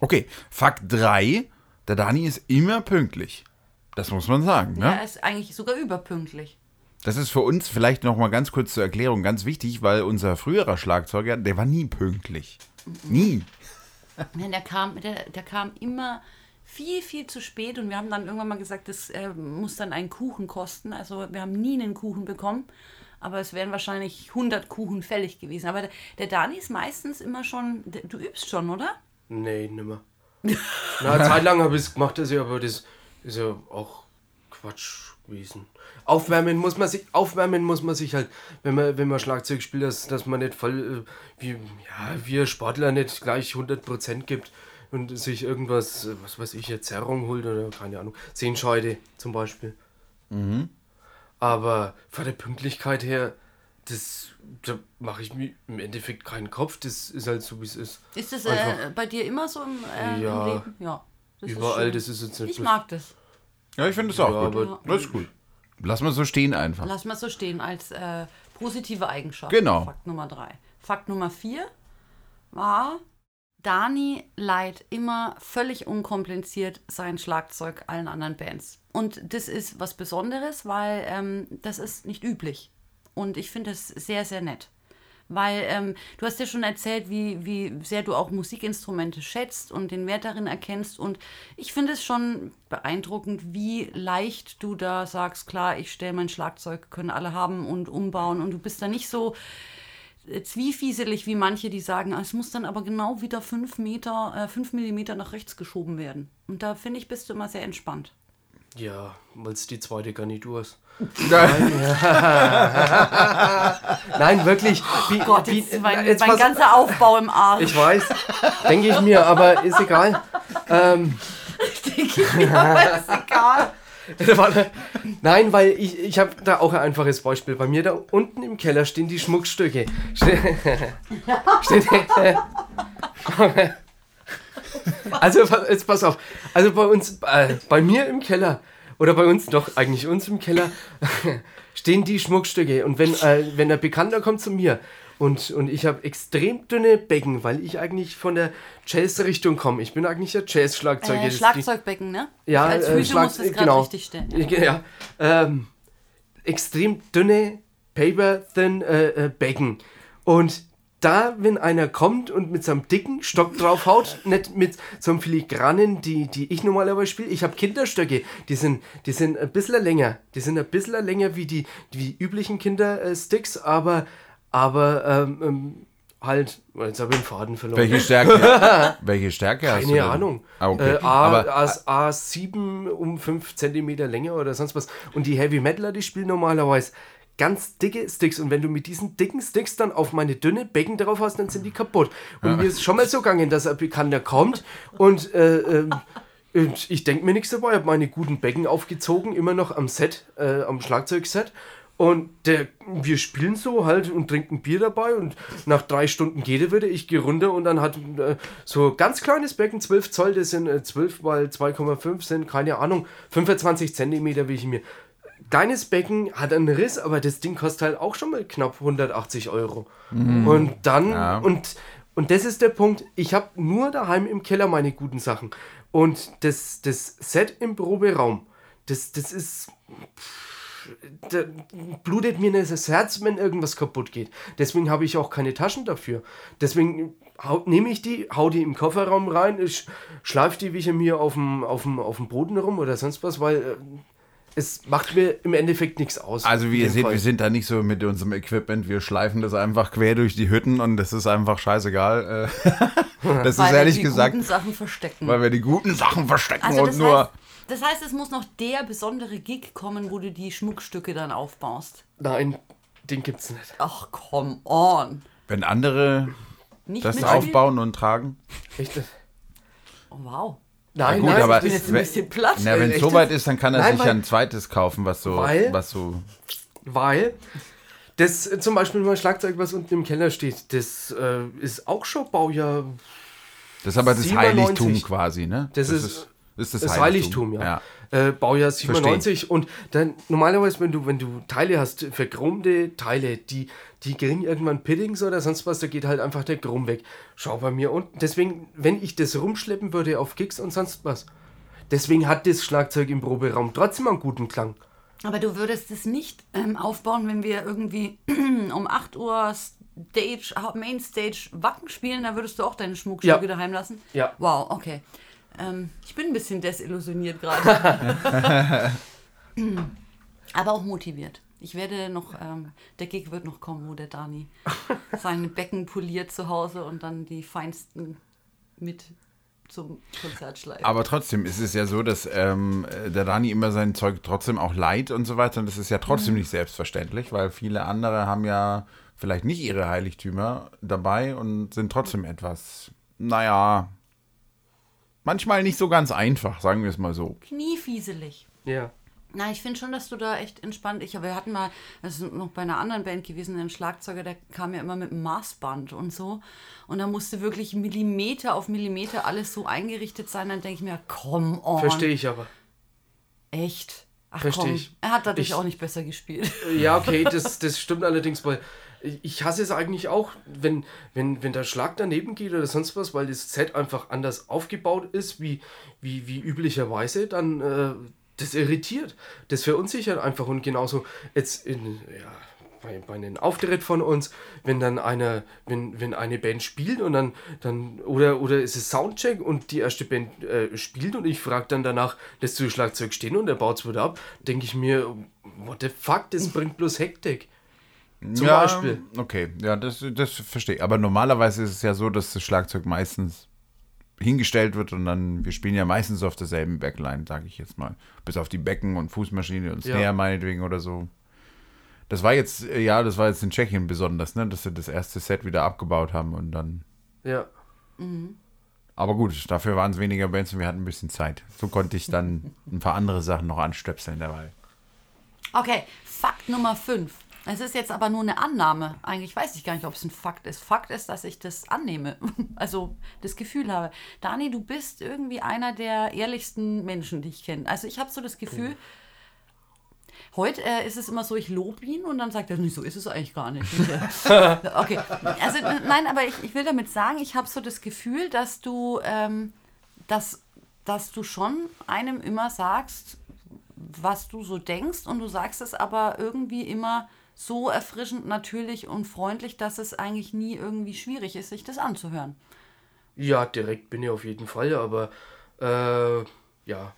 Okay, Fakt 3. Der Dani ist immer pünktlich. Das muss man sagen, ne? Er ist eigentlich sogar überpünktlich. Das ist für uns vielleicht noch mal ganz kurz zur Erklärung ganz wichtig, weil unser früherer Schlagzeuger, der war nie pünktlich. Nie. Ja, der, kam, der, der kam immer viel, viel zu spät und wir haben dann irgendwann mal gesagt, das äh, muss dann einen Kuchen kosten. Also wir haben nie einen Kuchen bekommen, aber es wären wahrscheinlich 100 Kuchen fällig gewesen. Aber der, der Dani ist meistens immer schon, der, du übst schon, oder? Nee, nimmer. *laughs* Na, eine Zeit lang habe ich es gemacht, das ja, aber das ist ja auch Quatsch gewesen. Aufwärmen muss man sich, aufwärmen muss man sich halt, wenn man, wenn man Schlagzeug spielt, dass, dass man nicht voll, äh, wie, ja, wie ein Sportler nicht gleich 100% gibt und sich irgendwas, äh, was weiß ich, eine Zerrung holt oder keine Ahnung, Zehenscheide zum Beispiel. Aber von der Pünktlichkeit her, das, da mache ich mir im Endeffekt keinen Kopf, das ist halt so, wie es ist. Ist das Einfach- äh, bei dir immer so im, äh, Ja. im Leben? Ja. Das Überall, schön. das ist jetzt nicht Ich mag das. Ja, ich finde das auch Ja, gut. aber- Das ist gut. Lass mal so stehen einfach. Lass mal so stehen als äh, positive Eigenschaft. Genau. Fakt Nummer drei. Fakt Nummer vier war, Dani leiht immer völlig unkompliziert sein Schlagzeug allen anderen Bands. Und das ist was Besonderes, weil ähm, das ist nicht üblich. Und ich finde das sehr, sehr nett. Weil ähm, du hast ja schon erzählt, wie, wie sehr du auch Musikinstrumente schätzt und den Wert darin erkennst. Und ich finde es schon beeindruckend, wie leicht du da sagst, klar, ich stelle mein Schlagzeug, können alle haben und umbauen. Und du bist da nicht so äh, zwiefieselig wie manche, die sagen, "Ah, es muss dann aber genau wieder fünf Meter, äh, fünf Millimeter nach rechts geschoben werden. Und da finde ich, bist du immer sehr entspannt. Ja, weil es die zweite Garnitur ist. *laughs* Nein, wirklich. Wie, Gott, wie- jetzt ist mein, jetzt mein pass- ganzer Aufbau im Arsch. Ich weiß, denke ich mir, aber ist egal. Ähm, denke ich mir, aber ist egal. *laughs* Nein, weil ich, ich habe da auch ein einfaches Beispiel. Bei mir da unten im Keller stehen die Schmuckstücke. *laughs* Ste *laughs* also jetzt pass auf. Also bei uns, äh, bei mir im Keller oder bei uns doch eigentlich uns im Keller *laughs* stehen die Schmuckstücke. Und wenn äh, wenn ein Bekannter kommt zu mir und, und ich habe extrem dünne Becken, weil ich eigentlich von der Jazz-Richtung komme. Ich bin eigentlich der Jazz-Schlagzeuger. Äh, Schlagzeugbecken, ne? ja, Als äh, Schlag- muss das gerade genau. richtig stellen. Ja, ja. Ähm, extrem dünne, paper-thin äh, äh, Becken. Und da, wenn einer kommt und mit seinem dicken Stock draufhaut, nicht mit so einem filigranen, die, die ich normalerweise spiele, ich habe Kinderstöcke, die sind, die sind ein bisschen länger. Die sind ein bisschen länger wie die, die üblichen Kindersticks, aber, aber ähm, ähm, halt, jetzt habe ich den Faden verloren. Welche Stärke? *laughs* welche Stärke hast du? Keine? Ahnung. Ah, okay. äh, A, A, A7 um 5 cm Länge oder sonst was. Und die Heavy Metaler, die spielen normalerweise ganz dicke Sticks. Und wenn du mit diesen dicken Sticks dann auf meine dünne Becken drauf hast, dann sind die kaputt. Und mir ist schon mal so gegangen, dass ein Bekannter kommt und äh, ähm, ich denke mir nichts dabei, habe meine guten Becken aufgezogen, immer noch am Set, äh, am Schlagzeugset. Und der, wir spielen so halt und trinken Bier dabei und nach drei Stunden geht er wieder, ich gehe runter und dann hat äh, so ganz kleines Becken, 12 Zoll, das sind äh, 12 mal 2,5 sind, keine Ahnung, 25 Zentimeter wie ich mir. Kleines Becken hat einen Riss, aber das Ding kostet halt auch schon mal knapp 180 Euro. Und dann, Ja. und, und das ist der Punkt, ich habe nur daheim im Keller meine guten Sachen. Und das, das Set im Proberaum, das, das ist da blutet mir das Herz, wenn irgendwas kaputt geht. Deswegen habe ich auch keine Taschen dafür. Deswegen nehme ich die, hau die im Kofferraum rein, ich schleife die wie mir auf dem, auf, dem, auf dem Boden rum oder sonst was, weil äh, es macht mir im Endeffekt nichts aus. Also wie ihr seht, Fall. wir sind da nicht so mit unserem Equipment. Wir schleifen das einfach quer durch die Hütten und das ist einfach scheißegal. Äh, *laughs* Das ist Weil wir ehrlich die gesagt, guten Sachen verstecken. weil wir die guten Sachen verstecken Also und das nur... heißt, das heißt, es muss noch der besondere Gig kommen, wo du die Schmuckstücke dann aufbaust. Nein, den gibt's nicht. Ach, come on. Wenn andere Nicht das mitspielen? aufbauen und tragen. Echt? Oh, wow. Nein, gut, nein, aber- das- bin jetzt ein bisschen platt. Na, wenn es soweit jetzt? ist, dann kann er Nein, sich ja ein zweites kaufen, was so, Weil- was so. Weil das äh, zum Beispiel mein Schlagzeug, was unten im Keller steht, das äh, ist auch schon Baujahr. Das ist aber das 97. Heiligtum quasi, ne? Das, ist, ist das, Heiligtum, ja. Äh, Baujahr 97 und dann normalerweise, wenn du, wenn du Teile hast, verchromte Teile, die, die kriegen irgendwann Piddings oder sonst was, da geht halt einfach der Chrom weg. Schau bei mir unten. Deswegen, wenn ich das rumschleppen würde auf Kicks und sonst was, deswegen hat das Schlagzeug im Proberaum trotzdem einen guten Klang. Aber du würdest es nicht ähm, aufbauen, wenn wir irgendwie *clears throat* um 8 Uhr Stage, Mainstage Wacken spielen, da würdest du auch deine Schmuckstücke Ja. daheim lassen? Ja. Wow, okay. Ähm, ich bin ein bisschen desillusioniert gerade. *laughs* *clears throat* Aber auch motiviert. Ich werde noch, ähm, der Gig wird noch kommen, wo der Dani *laughs* seine Becken poliert zu Hause und dann die feinsten mit zum Konzert schleift. Aber trotzdem ist es ja so, dass ähm, der Dani immer sein Zeug trotzdem auch leiht und so weiter. Und das ist ja trotzdem Mhm. nicht selbstverständlich, weil viele andere haben ja vielleicht nicht ihre Heiligtümer dabei und sind trotzdem etwas, naja, manchmal nicht so ganz einfach, sagen wir es mal so. Kniefieselig. Ja. Na, ich finde schon, dass du da echt entspannt. Ich, wir hatten mal, das ist noch bei einer anderen Band gewesen, ein Schlagzeuger, der kam ja immer mit einem Maßband und so. Und da musste wirklich Millimeter auf Millimeter alles so eingerichtet sein. Dann denke ich mir, come on. Verstehe ich aber. Echt? Ach Versteh komm, ich. er hat dadurch Ich- auch nicht besser gespielt. Ja, okay, das, das stimmt allerdings, weil ich hasse es eigentlich auch, wenn, wenn, wenn der Schlag daneben geht oder sonst was, weil das Set einfach anders aufgebaut ist, wie, wie, wie üblicherweise, dann äh, das irritiert. Das verunsichert einfach und genauso jetzt in, ja, bei, bei einem Auftritt von uns, wenn dann einer, wenn, wenn eine Band spielt und dann, dann oder, oder ist es Soundcheck und die erste Band äh, spielt und ich frage dann danach, lässt du das Schlagzeug stehen und er baut es wieder ab, denke ich mir, what the fuck, das bringt bloß Hektik. Zum ja, Beispiel. Okay, ja, das, das verstehe ich. Aber normalerweise ist es ja so, dass das Schlagzeug meistens hingestellt wird und dann, wir spielen ja meistens auf derselben Backline, sage ich jetzt mal. Bis auf die Becken und Fußmaschine und Ja. Snare meinetwegen oder so. Das war jetzt, äh, ja, das war jetzt in Tschechien besonders, ne? Dass sie das erste Set wieder abgebaut haben und dann. Ja. Aber gut, dafür waren es weniger Bands und wir hatten ein bisschen Zeit. So konnte ich dann *laughs* ein paar andere Sachen noch anstöpseln dabei. Okay, Fakt Nummer 5. Es ist jetzt aber nur eine Annahme. Eigentlich weiß ich gar nicht, ob es ein Fakt ist. Fakt ist, dass ich das annehme. *laughs* Also das Gefühl habe. Dani, du bist irgendwie einer der ehrlichsten Menschen, die ich kenne. Also ich habe so das Gefühl, heute äh, ist es immer so, ich lobe ihn und dann sagt er, so ist es eigentlich gar nicht. *laughs* okay, also nein, aber ich, ich will damit sagen, ich habe so das Gefühl, dass du, ähm, dass, dass du schon einem immer sagst, was du so denkst und du sagst es aber irgendwie immer so erfrischend natürlich und freundlich, dass es eigentlich nie irgendwie schwierig ist, sich das anzuhören. Ja, direkt bin ich auf jeden Fall, aber äh, ja.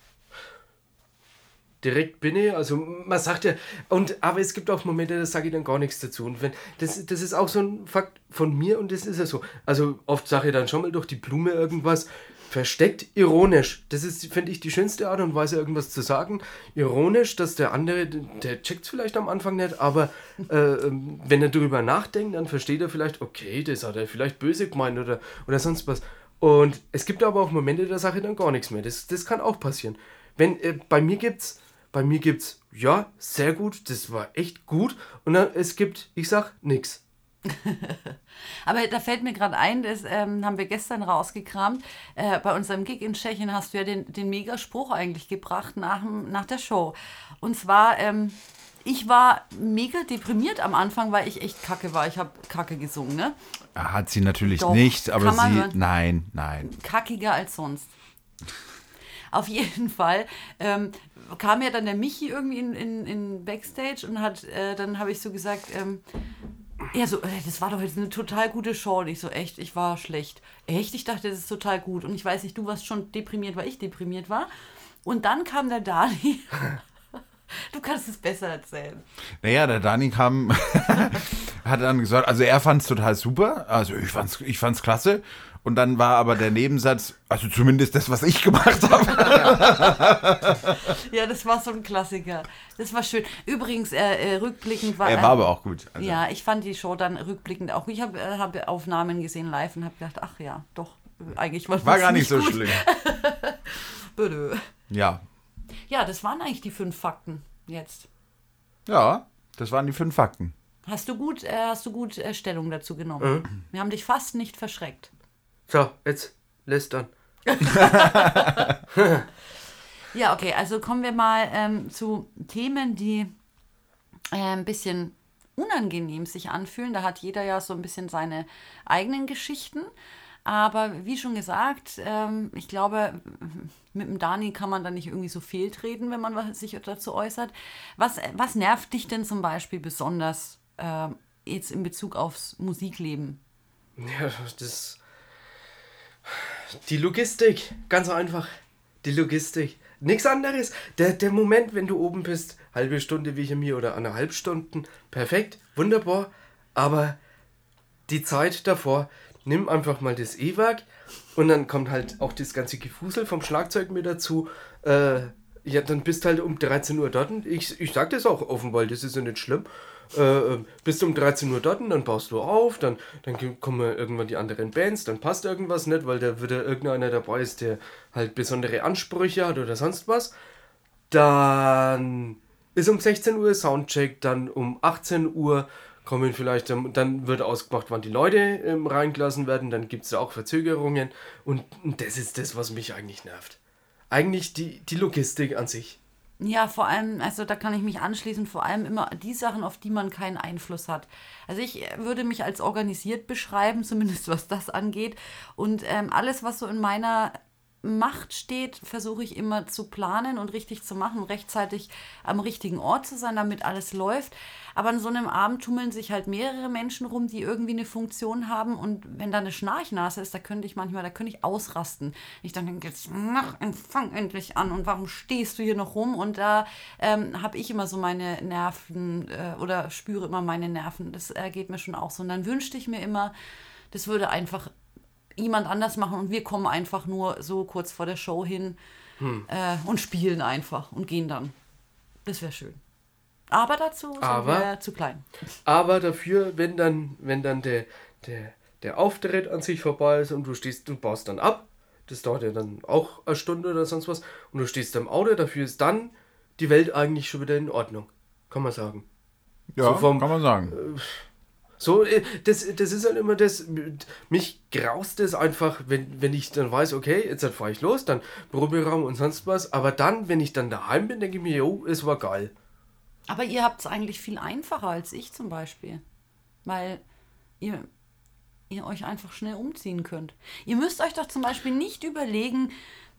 Direkt bin ich, also man sagt ja, und aber es gibt auch Momente, da sage ich dann gar nichts dazu. Und wenn, das, das ist auch so ein Fakt von mir und das ist ja so. Also oft sage ich dann schon mal durch die Blume irgendwas, versteckt ironisch. Das ist, finde ich, die schönste Art und Weise, irgendwas zu sagen. Ironisch, dass der andere, der checkt vielleicht am Anfang nicht, aber äh, ähm, wenn er drüber nachdenkt, dann versteht er vielleicht, okay, das hat er vielleicht böse gemeint oder, oder sonst was. Und es gibt aber auch Momente, sage ich dann gar nichts mehr. Das, das kann auch passieren. Wenn, äh, bei mir gibt's, bei mir gibt's, ja, sehr gut, das war echt gut. Und dann, es gibt, ich sag, nix. *laughs* Aber da fällt mir gerade ein, das ähm, haben wir gestern rausgekramt. Äh, bei unserem Gig in Tschechien hast du ja den, den Megaspruch eigentlich gebracht nach, nach der Show. Und zwar, ähm, ich war mega deprimiert am Anfang, weil ich echt kacke war. Ich habe kacke gesungen, ne? Hat sie natürlich Doch, nicht, aber sie. hören. Nein, nein. kackiger als sonst. Auf jeden Fall ähm, kam ja dann der Michi irgendwie in, in, in Backstage und hat, äh, dann habe ich so gesagt, ähm, ja, so, äh, das war doch jetzt eine total gute Show. Und ich so, echt, ich war schlecht. Echt? Ich dachte, das ist total gut. Und ich weiß nicht, du warst schon deprimiert, weil ich deprimiert war. Und dann kam der Dani. *laughs* Du kannst es besser erzählen. Naja, der Dani kam, *laughs* hat dann gesagt, also er fand es total super, also ich fand's, ich fand's klasse. Und dann war aber der Nebensatz, also zumindest das, was ich gemacht habe. Ja, das war so ein Klassiker. Das war schön. Übrigens, äh, äh, rückblickend war. Er war aber auch gut. Also, Ja, ich fand die Show dann rückblickend auch. Ich habe äh, hab Aufnahmen gesehen live und habe gedacht, ach ja, doch, äh, eigentlich war War das gar nicht so gut. schlimm. *laughs* Bödö. Ja. Ja, das waren eigentlich die fünf Fakten jetzt. Ja, das waren die fünf Fakten. Hast du gut, äh, hast du gut äh, Stellung dazu genommen? Wir haben dich fast nicht verschreckt. So, jetzt lästern. *laughs* Ja, okay, also kommen wir mal ähm, zu Themen, die äh, ein bisschen unangenehm sich anfühlen. Da hat jeder ja so ein bisschen seine eigenen Geschichten. Aber wie schon gesagt, ähm, ich glaube, mit dem Dani kann man da nicht irgendwie so fehltreten, wenn man was- sich dazu äußert. Was, was nervt dich denn zum Beispiel besonders ähm, jetzt in Bezug aufs Musikleben? Ja, das. Die Logistik, ganz einfach. Die Logistik. Nichts anderes. Der, der Moment, wenn du oben bist, halbe Stunde wie hier mir oder eineinhalb Stunden, perfekt, wunderbar. Aber die Zeit davor, nimm einfach mal das E-Werk und dann kommt halt auch das ganze Gefusel vom Schlagzeug mit dazu. Äh, ja, dann bist halt um 13 Uhr dort. und Ich, ich sag das auch offen, weil das ist ja nicht schlimm. Äh, äh, bist um 13 Uhr dort, und dann baust du auf, dann, dann kommen irgendwann die anderen Bands, dann passt irgendwas nicht, weil da wieder irgendeiner dabei ist, der halt besondere Ansprüche hat oder sonst was. Dann ist um 16 Uhr Soundcheck, dann um 18 Uhr kommen vielleicht, dann, dann wird ausgemacht, wann die Leute ähm, reingelassen werden, dann gibt es da auch Verzögerungen und, und das ist das, was mich eigentlich nervt. Eigentlich die, die Logistik an sich. Ja, vor allem, also da kann ich mich anschließen, vor allem immer die Sachen, auf die man keinen Einfluss hat. Also ich äh, würde mich als organisiert beschreiben, *laughs* zumindest was das angeht. Und ähm, alles, was so in meiner Macht steht, versuche ich immer zu planen und richtig zu machen, rechtzeitig am richtigen Ort zu sein, damit alles läuft. Aber an so einem Abend tummeln sich halt mehrere Menschen rum, die irgendwie eine Funktion haben. Und wenn da eine Schnarchnase ist, da könnte ich manchmal, da könnte ich ausrasten. Ich dann denke, jetzt mach, fang endlich an und warum stehst du hier noch rum? Und da ähm, habe ich immer so meine Nerven äh, oder spüre immer meine Nerven. Das äh, geht mir schon auch so. Und dann wünschte ich mir immer, das würde einfach jemand anders machen und wir kommen einfach nur so kurz vor der Show hin äh, und spielen einfach und gehen dann. Das wäre schön. Aber dazu sind Aber- wir zu klein. Aber dafür, wenn dann, wenn dann der, der, der Auftritt an sich vorbei ist und du stehst, du baust dann ab, das dauert ja dann auch eine Stunde oder sonst was, und du stehst im Auto, dafür ist dann die Welt eigentlich schon wieder in Ordnung. Kann man sagen. Ja, So vom- kann man sagen. So, äh, das, das ist halt immer das, mich graust es einfach, wenn, wenn ich dann weiß, okay, jetzt fahre ich los, dann Proberaum und sonst was, aber dann, wenn ich dann daheim bin, denke ich mir, jo, es war geil. Aber ihr habt es eigentlich viel einfacher als ich zum Beispiel. Weil ihr, ihr euch einfach schnell umziehen könnt. Ihr müsst euch doch zum Beispiel nicht überlegen,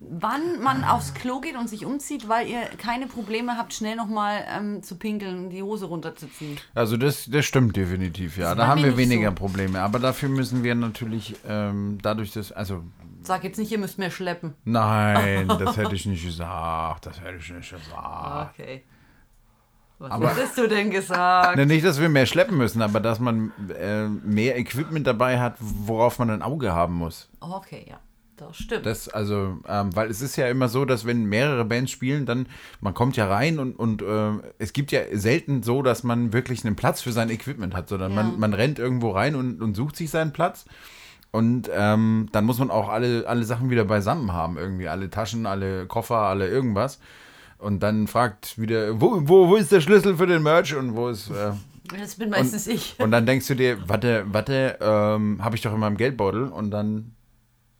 wann man aufs Klo geht und sich umzieht, weil ihr keine Probleme habt, schnell nochmal ähm, zu pinkeln und die Hose runterzuziehen. Also das, das stimmt definitiv, ja. Da haben wir weniger so. Probleme. Aber dafür müssen wir natürlich ähm, dadurch, dass, also Sag jetzt nicht, ihr müsst mehr schleppen. nein, *laughs* das hätte ich nicht gesagt. Das hätte ich nicht gesagt. Okay. Was Aber- hättest du denn gesagt? Ne, nicht, dass wir mehr schleppen müssen, aber dass man äh, mehr Equipment dabei hat, worauf man ein Auge haben muss. Okay, ja. Das stimmt. Das, also, ähm, weil es ist ja immer so, dass wenn mehrere Bands spielen, dann, man kommt ja rein und, und äh, es gibt ja selten so, dass man wirklich einen Platz für sein Equipment hat, sondern Ja. man, man rennt irgendwo rein und, und sucht sich seinen Platz. Und ähm, dann muss man auch alle, alle Sachen wieder beisammen haben, irgendwie. Alle Taschen, alle Koffer, alle irgendwas. Und dann fragt wieder, wo, wo, wo ist der Schlüssel für den Merch und wo ist. Äh, das bin meistens ich. und dann denkst du dir, warte, warte, ähm, habe ich doch in meinem Geldbeutel und dann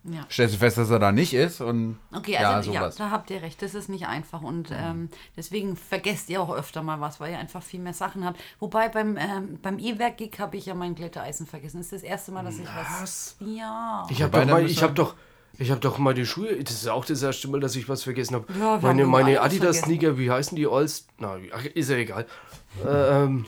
Ja. stellst du fest, dass er da nicht ist und Okay, ja, also ja, sowas. da habt ihr recht, das ist nicht einfach und ähm, deswegen vergesst ihr auch öfter mal was, weil ihr einfach viel mehr Sachen habt. Wobei beim, ähm, beim E-Werk-Gig habe ich ja mein Glätteisen vergessen. Das ist das erste Mal, dass ich was... Ja. Ich habe doch, mal- ich wir- hab doch, ich habe doch mal die Schuhe, das ist auch das erste Mal, dass ich was vergessen habe. Ja, meine meine Adidas-Sneaker, wie heißen die? Alls, na, ist ja egal. Ähm,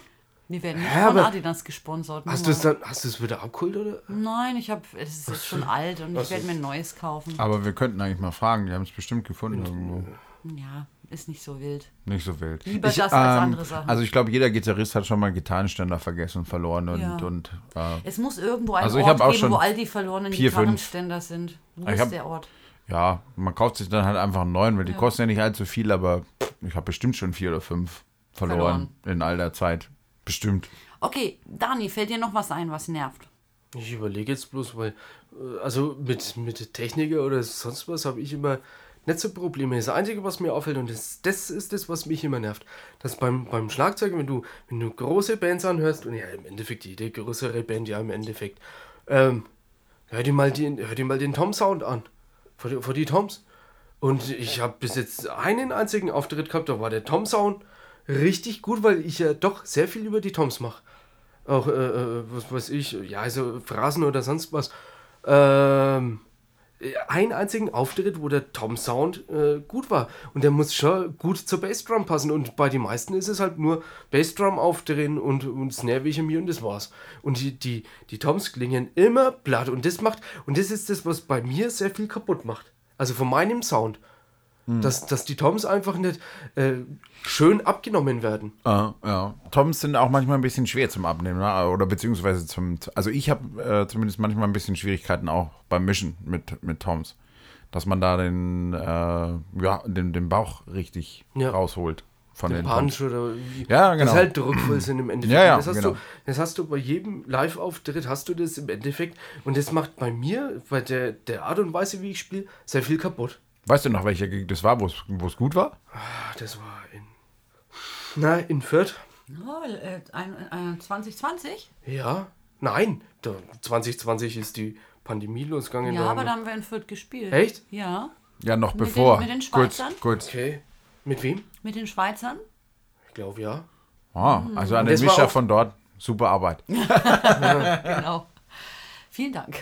Wir werden nicht Hä, von aber- Adidas gesponsert. hast du es dann, hast du es wieder abgeholt, oder? Nein, ich habe, es ist jetzt schon alt und ich werde mir ein neues kaufen. Aber wir könnten eigentlich mal fragen, die haben es bestimmt gefunden irgendwo. Ja, ist nicht so wild. Nicht so wild. Lieber das als andere Sachen. Also ich glaube, jeder Gitarrist hat schon mal einen Gitarrenständer vergessen und verloren und, Ja. und äh, Es muss irgendwo ein Also ich Ort hab auch geben, schon wo all die verlorenen vier, fünf. Gitarrenständer sind. Wo Ich ist hab- der Ort? ja, man kauft sich dann halt einfach einen neuen, weil die kosten ja nicht allzu viel, aber ich habe bestimmt schon vier oder fünf verloren, in all der Zeit. Bestimmt. Okay, Dani, fällt dir noch was ein, was nervt? Ich überlege jetzt bloß, weil, äh, also mit, mit Techniker oder sonst was habe ich immer nicht so Probleme. Das Einzige, was mir auffällt, und das, das ist das, was mich immer nervt, dass beim, beim Schlagzeug, wenn du, wenn du große Bands anhörst, und ja, im Endeffekt jede größere Band, ja, im Endeffekt, ähm, hör dir mal den, hör dir mal den Tom-Sound an. Vor die, vor die Toms. Und ich habe bis jetzt einen einzigen Auftritt gehabt, da war der Tom-Sound richtig gut, weil ich ja doch sehr viel über die Toms mache. Auch, äh, äh, was weiß ich, ja, also Phrasen oder sonst was. Ähm, einen einzigen Auftritt, wo der Tom-Sound äh, gut war. Und der muss schon gut zur Bassdrum passen. Und bei den meisten ist es halt nur Bassdrum aufdrehen und, und Snare wie mir und das war's. Und die, die, die Toms klingen immer platt. Und das macht, und das ist das, was bei mir sehr viel kaputt macht. Also von meinem Sound. Dass, dass die Toms einfach nicht äh, schön abgenommen werden. Ja, ja. Toms sind auch manchmal ein bisschen schwer zum Abnehmen, ne? oder beziehungsweise zum. Also ich habe äh, zumindest manchmal ein bisschen Schwierigkeiten auch beim Mischen mit, mit Toms. Dass man da den, äh, ja, den, den Bauch richtig Ja. rausholt von den, den. Punch oder wie. Ja, genau. Das halt druckvoll sind im Endeffekt. Ja, ja, das, hast genau. du, das hast du bei jedem Live-Auftritt, hast du das im Endeffekt. Und das macht bei mir, bei der, der Art und Weise, wie ich spiele, sehr viel kaputt. Weißt du noch, welcher Gig das war, wo es gut war? Ah, Das war in. Na, in Fürth? Oh, äh, ein, äh, 2020? Ja. Nein, da, 2020 ist die Pandemie losgegangen. Ja, da aber da haben wir in Fürth gespielt. Echt? Ja. Ja, noch Mit bevor. den- mit den kurz, Schweizern? kurz. Okay. Mit wem? Mit den Schweizern? Ich glaube ja. Ah, also an den Das war Mischer auch- von dort. Super Arbeit. *laughs* Genau. Vielen Dank.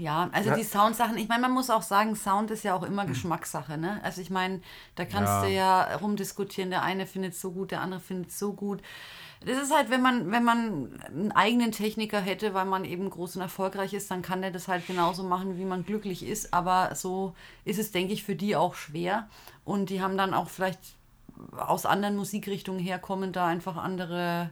Ja, also die Soundsachen, ich meine, man muss auch sagen, Sound ist ja auch immer Geschmackssache, ne? Also ich meine, da kannst Ja. du ja rumdiskutieren, der eine findet es so gut, der andere findet es so gut. Das ist halt, wenn man, wenn man einen eigenen Techniker hätte, weil man eben groß und erfolgreich ist, dann kann der das halt genauso machen, wie man glücklich ist. Aber so ist es, denke ich, für die auch schwer. Und die haben dann auch vielleicht aus anderen Musikrichtungen herkommen, da einfach andere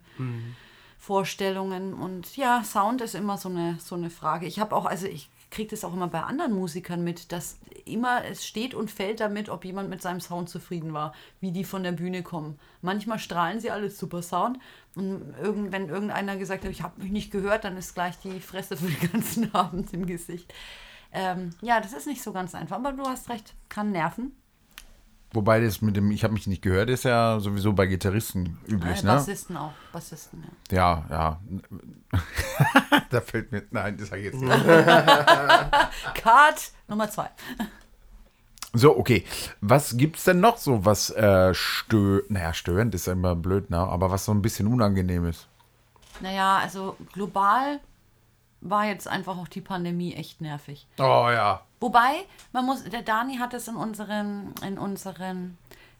Vorstellungen. Und ja, Sound ist immer so eine, so eine Frage. Ich habe auch, also ich kriege das auch immer bei anderen Musikern mit, dass immer es steht und fällt damit, ob jemand mit seinem Sound zufrieden war, wie die von der Bühne kommen. Manchmal strahlen sie alles super Sound und irgend, wenn irgendeiner gesagt hat, ich habe mich nicht gehört, dann ist gleich die Fresse für den ganzen *laughs* Abend im Gesicht. Ähm, ja, das ist nicht so ganz einfach, aber du hast recht, kann nerven. Wobei das mit dem, ich habe mich nicht gehört, ist ja sowieso bei Gitarristen üblich, ne? Bassisten auch, Bassisten, ja. Ja, ja. *laughs* da fällt mir, nein, das sage ich jetzt nicht. *laughs* Card Nummer zwei. So, okay. Was gibt's denn noch so, was äh, stö naja, störend ist ja immer blöd, ne? Aber was so ein bisschen unangenehm ist. Naja, also global war jetzt einfach auch die Pandemie echt nervig. Oh ja. Wobei, man muss, der Dani hat es in unseren, in unseren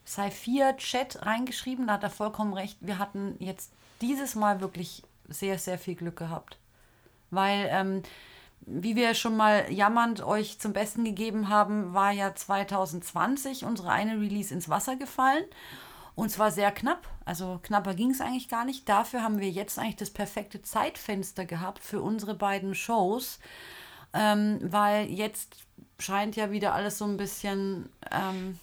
Sci-4-Chat reingeschrieben, da hat er vollkommen recht. Wir hatten jetzt dieses Mal wirklich sehr, sehr viel Glück gehabt. Weil, ähm, wie wir schon mal jammernd euch zum Besten gegeben haben, war ja 2020 unsere eine Release ins Wasser gefallen. Und zwar sehr knapp. Also knapper ging es eigentlich gar nicht. Dafür haben wir jetzt eigentlich das perfekte Zeitfenster gehabt für unsere beiden Shows. Ähm, weil jetzt scheint ja wieder alles so ein bisschen ähm,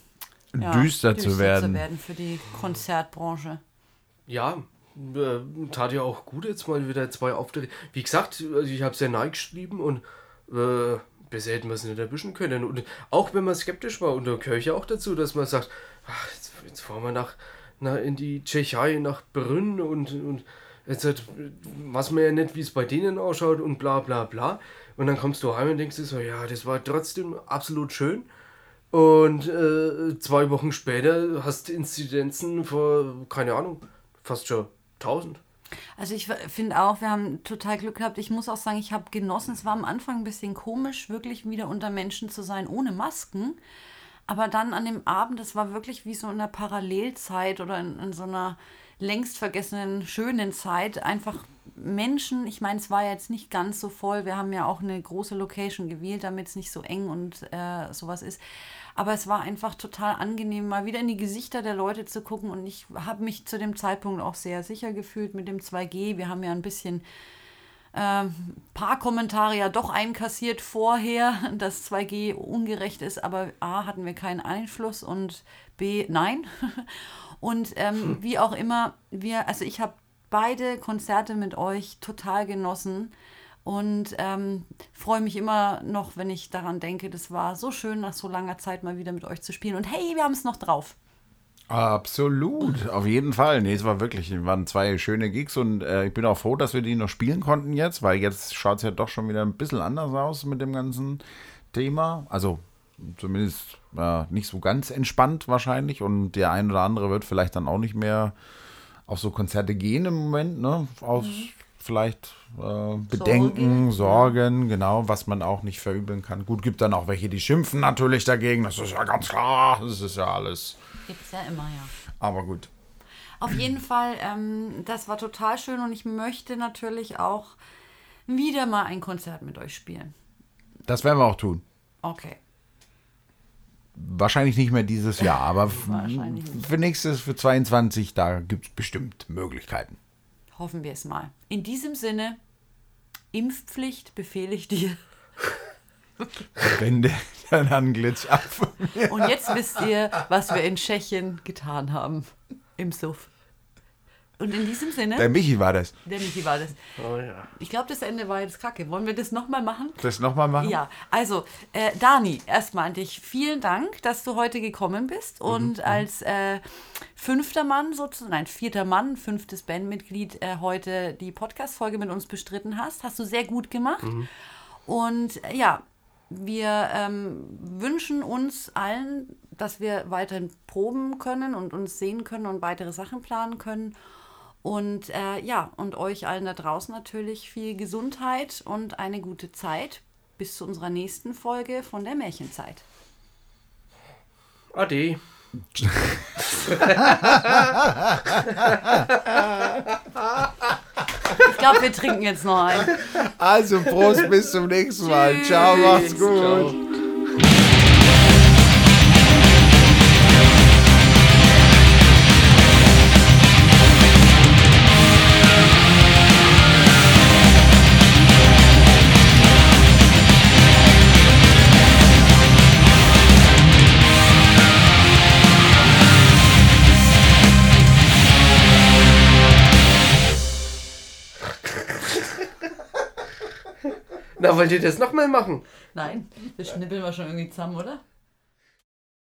ja, Düster zu werden. zu werden für die Konzertbranche. Ja, äh, tat ja auch gut jetzt mal wieder zwei Auftritte. Wie gesagt, also ich habe sehr nahe geschrieben und äh, besser hätten wir es nicht erwischen können. Und auch wenn man skeptisch war, und da gehöre ich ja auch dazu, dass man sagt, ach, jetzt, fahren wir nach, nach in die Tschechei, nach Brünn und, und jetzt hat, was man ja nicht, wie es bei denen ausschaut und bla bla bla. Und dann kommst du heim und denkst dir so, ja, das war trotzdem absolut schön. Und äh, zwei Wochen später hast du Inzidenzen vor, keine Ahnung, fast schon 1000. Also ich finde auch, wir haben total Glück gehabt. Ich muss auch sagen, ich habe genossen. Es war am Anfang ein bisschen komisch, wirklich wieder unter Menschen zu sein, ohne Masken. Aber dann an dem Abend, das war wirklich wie so in einer Parallelzeit oder in, in so einer längst vergessenen, schönen Zeit. Einfach Menschen, ich meine, es war jetzt nicht ganz so voll. Wir haben ja auch eine große Location gewählt, damit es nicht so eng und äh, sowas ist. Aber es war einfach total angenehm, mal wieder in die Gesichter der Leute zu gucken. Und ich habe mich zu dem Zeitpunkt auch sehr sicher gefühlt mit dem 2G. Wir haben ja ein bisschen äh, paar Kommentare ja doch einkassiert vorher, *laughs* dass 2G ungerecht ist, aber A hatten wir keinen Einfluss und B nein. *laughs* Und ähm, wie auch immer, wir, also ich habe beide Konzerte mit euch total genossen und ähm, freue mich immer noch, wenn ich daran denke, das war so schön, nach so langer Zeit mal wieder mit euch zu spielen. Und hey, wir haben es noch drauf. Absolut, auf jeden Fall. Nee, es war wirklich, es waren zwei schöne Gigs und äh, ich bin auch froh, dass wir die noch spielen konnten jetzt, weil jetzt schaut es ja doch schon wieder ein bisschen anders aus mit dem ganzen Thema. Also zumindest äh, nicht so ganz entspannt wahrscheinlich und der ein oder andere wird vielleicht dann auch nicht mehr auf so Konzerte gehen im Moment, ne? Aus vielleicht äh, Bedenken, Sorgen, genau, was man auch nicht verübeln kann. Gut, gibt dann auch welche, die schimpfen natürlich dagegen, das ist ja ganz klar, das ist ja alles. Gibt es ja immer, ja. Aber gut. Auf jeden Fall, ähm, das war total schön und ich möchte natürlich auch wieder mal ein Konzert mit euch spielen. Das werden wir auch tun. Okay. Wahrscheinlich nicht mehr dieses Jahr, aber für nächstes, für 22, da gibt es bestimmt Möglichkeiten. Hoffen wir es mal. In diesem Sinne, Impfpflicht befehle ich dir. *laughs* Wende dein Anglitz ab. Und jetzt wisst ihr, was wir in Tschechien getan haben. Im Suff. Und in diesem Sinne, Der Michi war das. der Michi war das. Oh ja. Ich glaube, das Ende war jetzt kacke. Wollen wir das nochmal machen? Das nochmal machen? Ja, also äh, Dani, erstmal an dich. Vielen Dank, dass du heute gekommen bist und als äh, fünfter Mann sozusagen, nein, vierter Mann, fünftes Bandmitglied äh, heute die Podcast-Folge mit uns bestritten hast. Hast du sehr gut gemacht. Und äh, ja, wir ähm, wünschen uns allen, dass wir weiterhin proben können und uns sehen können und weitere Sachen planen können. Und äh, ja, und euch allen da draußen natürlich viel Gesundheit und eine gute Zeit bis zu unserer nächsten Folge von der Märchenzeit. Ade. *laughs* Ich glaube, wir trinken jetzt noch ein. Also Prost, bis zum nächsten Mal. Ciao, macht's gut. Ciao. Wollt ihr das nochmal machen? Nein, das schnippeln wir schon irgendwie zusammen, oder?